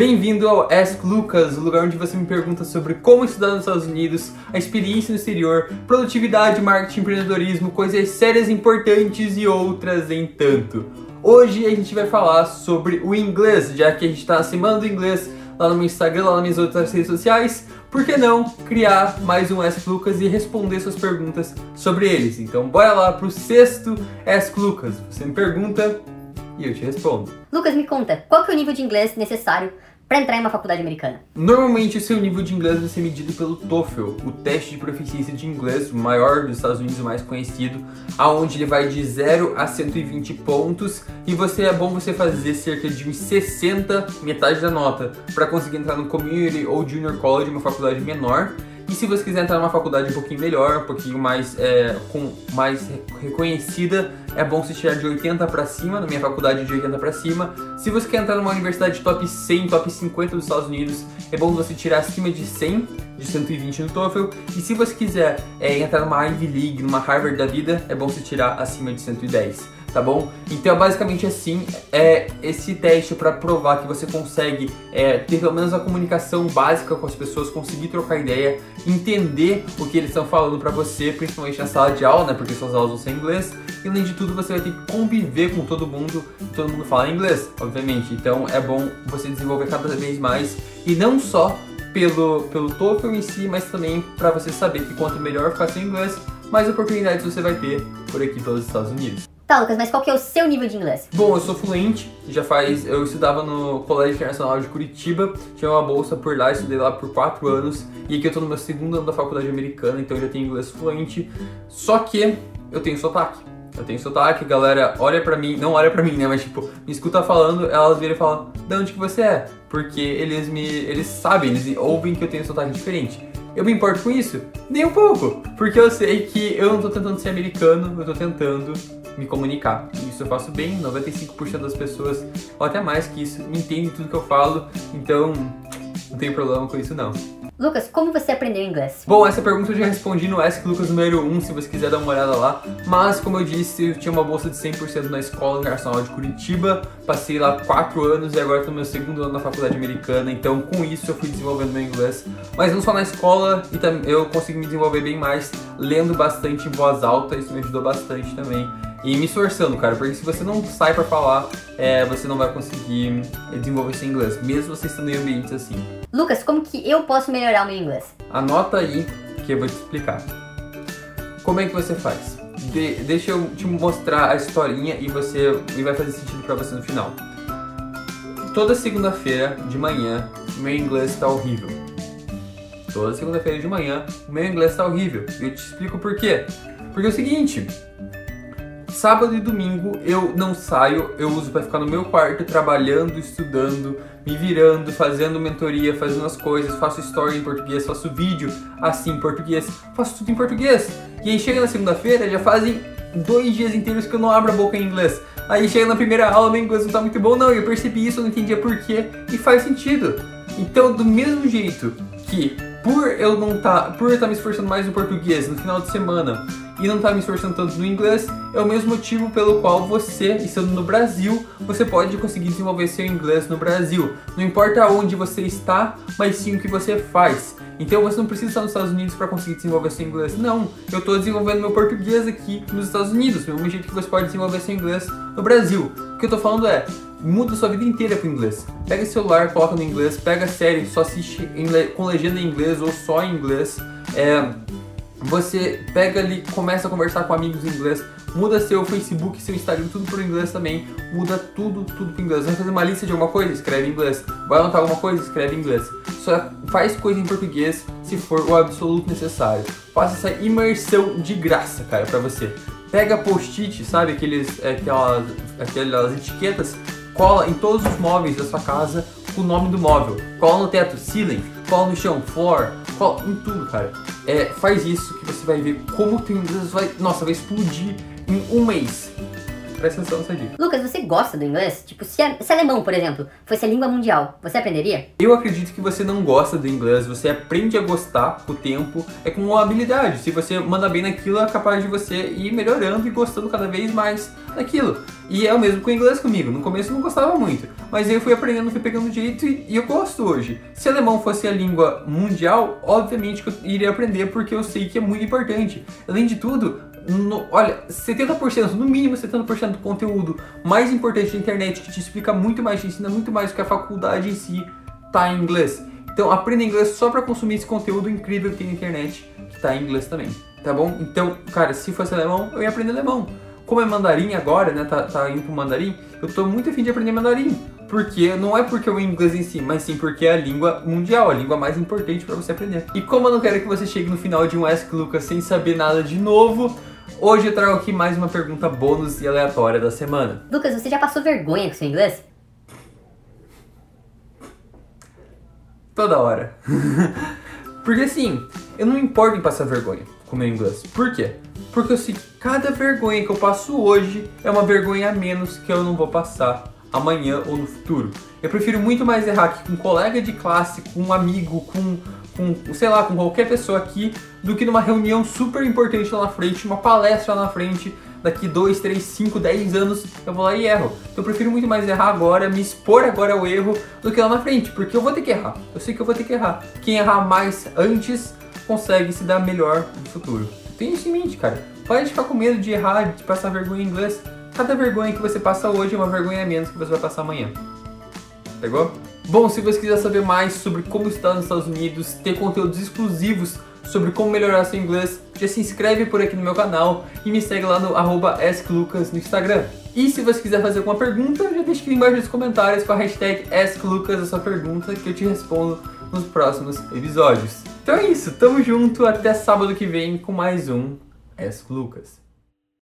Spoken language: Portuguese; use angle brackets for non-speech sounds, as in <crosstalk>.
Bem-vindo ao Ask Lucas, o lugar onde você me pergunta sobre como estudar nos Estados Unidos, a experiência no exterior, produtividade, marketing, empreendedorismo, coisas sérias importantes e outras em tanto. Hoje a gente vai falar sobre o inglês, já que a gente está na semana do inglês lá no meu Instagram, lá nas minhas outras redes sociais. Por que não criar mais um Ask Lucas e responder suas perguntas sobre eles? Então bora lá pro sexto Ask Lucas. Você me pergunta e eu te respondo. Lucas, me conta, qual que é o nível de inglês necessário para entrar em uma faculdade americana? Normalmente o seu nível de inglês vai ser medido pelo TOEFL, o teste de proficiência de inglês, maior dos Estados Unidos, o mais conhecido, aonde ele vai de 0 a 120 pontos e você é bom você fazer cerca de uns 60, metade da nota, para conseguir entrar no community ou junior college, uma faculdade menor. E se você quiser entrar numa faculdade um pouquinho melhor, um pouquinho mais, é, com, mais reconhecida, é bom você tirar de 80 para cima, na minha faculdade de 80 para cima. Se você quer entrar numa universidade top 100, top 50 dos Estados Unidos, é bom você tirar acima de 100, de 120 no TOEFL. E se você quiser é, entrar numa Ivy League, numa Harvard da vida, é bom você tirar acima de 110 tá bom? Então, basicamente assim, é esse teste para provar que você consegue é, ter pelo menos a comunicação básica com as pessoas, conseguir trocar ideia, entender o que eles estão falando para você, principalmente na sala de aula, né? Porque suas aulas vão ser em inglês. E além de tudo, você vai ter que conviver com todo mundo, todo mundo fala inglês, obviamente. Então, é bom você desenvolver cada vez mais e não só pelo, pelo TOEFL em si, mas também para você saber que quanto melhor ficar seu inglês, mais oportunidades você vai ter por aqui pelos Estados Unidos. Tá, Lucas, mas qual que é o seu nível de inglês? Bom, eu sou fluente, já faz. Eu estudava no Colégio Internacional de Curitiba, tinha uma bolsa por lá, estudei lá por quatro anos, e aqui eu tô no meu segundo ano da faculdade americana, então eu já tenho inglês fluente. Só que eu tenho sotaque. Eu tenho sotaque, galera olha pra mim, não olha pra mim, né? Mas tipo, me escuta falando, elas viram e falam, de onde que você é? Porque eles me. Eles sabem, eles ouvem que eu tenho sotaque diferente. Eu me importo com isso? Nem um pouco. Porque eu sei que eu não tô tentando ser americano, eu tô tentando me comunicar. Isso eu faço bem, 95% das pessoas, ou até mais que isso, entendem tudo que eu falo, então não tem problema com isso não. Lucas, como você aprendeu inglês? Bom, essa pergunta eu já respondi no Ask Lucas número 1, se você quiser dar uma olhada lá. Mas, como eu disse, eu tinha uma bolsa de 100% na Escola Internacional de Curitiba. Passei lá 4 anos e agora estou no meu segundo ano na faculdade americana. Então, com isso, eu fui desenvolvendo meu inglês. Mas não só na escola, e eu consegui me desenvolver bem mais lendo bastante em voz alta. Isso me ajudou bastante também e me esforçando, cara, porque se você não sai para falar, é, você não vai conseguir desenvolver seu inglês, mesmo você estando em ambientes assim. Lucas, como que eu posso melhorar o meu inglês? Anota aí que eu vou te explicar. Como é que você faz? De, deixa eu te mostrar a historinha e você e vai fazer sentido para você no final. Toda segunda-feira de manhã, meu inglês está horrível. Toda segunda-feira de manhã, meu inglês está horrível. E eu te explico por quê. Porque é o seguinte, Sábado e domingo eu não saio, eu uso para ficar no meu quarto trabalhando, estudando, me virando, fazendo mentoria, fazendo as coisas, faço story em português, faço vídeo assim em português, faço tudo em português. E aí chega na segunda-feira, já fazem dois dias inteiros que eu não abro a boca em inglês. Aí chega na primeira aula, meu inglês não tá muito bom, não, eu percebi isso, eu não entendia porquê, e faz sentido. Então, do mesmo jeito que por eu não tá, por estar tá me esforçando mais no português no final de semana e não estar tá me esforçando tanto no inglês, é o mesmo motivo pelo qual você, estando no Brasil, você pode conseguir desenvolver seu inglês no Brasil. Não importa onde você está, mas sim o que você faz. Então você não precisa estar nos Estados Unidos para conseguir desenvolver seu inglês. Não, eu estou desenvolvendo meu português aqui nos Estados Unidos, do mesmo jeito que você pode desenvolver seu inglês no Brasil. O que eu estou falando é, muda sua vida inteira pro inglês. Pega o celular, coloca no inglês, pega série, só assiste com legenda em inglês ou só em inglês. É, você pega ali, começa a conversar com amigos em inglês, muda seu Facebook, seu Instagram, tudo por inglês também, muda tudo, tudo pro inglês. Vai fazer uma lista de alguma coisa? Escreve em inglês. Vai anotar alguma coisa? Escreve em inglês. Só faz coisa em português se for o absoluto necessário. Faça essa imersão de graça, cara, pra você. Pega post-it, sabe? Aqueles, aquelas, aquelas etiquetas, cola em todos os móveis da sua casa o nome do móvel. Cola no teto, ceiling, cola no chão, floor, cola em tudo, cara. É, faz isso que você vai ver como o inglês vai, nossa, vai explodir em um mês. Presta atenção nessa dica. Lucas, você gosta do inglês? Tipo, se, é, se alemão, por exemplo, fosse a língua mundial, você aprenderia? Eu acredito que você não gosta do inglês, você aprende a gostar com o tempo, é como uma habilidade. Se você manda bem naquilo, é capaz de você ir melhorando e gostando cada vez mais daquilo. E é o mesmo com o inglês comigo. No começo eu não gostava muito, mas eu fui aprendendo, fui pegando jeito e, e eu gosto hoje. Se alemão fosse a língua mundial, obviamente que eu iria aprender porque eu sei que é muito importante. Além de tudo, no, olha, 70%, no mínimo 70% do conteúdo mais importante da internet que te explica muito mais, te ensina muito mais do que a faculdade em si, tá em inglês. Então aprenda inglês só para consumir esse conteúdo incrível que tem na internet, que tá em inglês também, tá bom? Então, cara, se fosse alemão, eu ia aprender alemão. Como é mandarim agora, né, tá, tá indo pro mandarim, eu tô muito afim de aprender mandarim. Porque não é porque o inglês em si, mas sim porque é a língua mundial, a língua mais importante para você aprender. E como eu não quero que você chegue no final de um Ask Lucas sem saber nada de novo, Hoje eu trago aqui mais uma pergunta bônus e aleatória da semana. Lucas, você já passou vergonha com seu inglês? Toda hora. <laughs> Porque assim, eu não me importo em passar vergonha com meu inglês. Por quê? Porque eu sei que cada vergonha que eu passo hoje é uma vergonha a menos que eu não vou passar amanhã ou no futuro. Eu prefiro muito mais errar aqui com um colega de classe, com um amigo, com, com, sei lá, com qualquer pessoa aqui, do que numa reunião super importante lá na frente, uma palestra lá na frente, daqui 2, 3, 5, 10 anos, eu vou lá e erro. Então eu prefiro muito mais errar agora, me expor agora ao erro, do que lá na frente, porque eu vou ter que errar. Eu sei que eu vou ter que errar. Quem errar mais antes consegue se dar melhor no futuro. Tenha isso em mente, cara. Pode ficar com medo de errar, de passar vergonha em inglês. Cada vergonha que você passa hoje é uma vergonha a menos que você vai passar amanhã. Pegou? Bom, se você quiser saber mais sobre como estar nos Estados Unidos, ter conteúdos exclusivos sobre como melhorar seu inglês, já se inscreve por aqui no meu canal e me segue lá no AskLucas no Instagram. E se você quiser fazer alguma pergunta, já deixa aqui embaixo nos comentários com a hashtag AskLucas a sua pergunta que eu te respondo nos próximos episódios. Então é isso, tamo junto, até sábado que vem com mais um Ask Lucas.